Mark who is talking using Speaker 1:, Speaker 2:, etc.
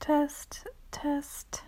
Speaker 1: Test, Test.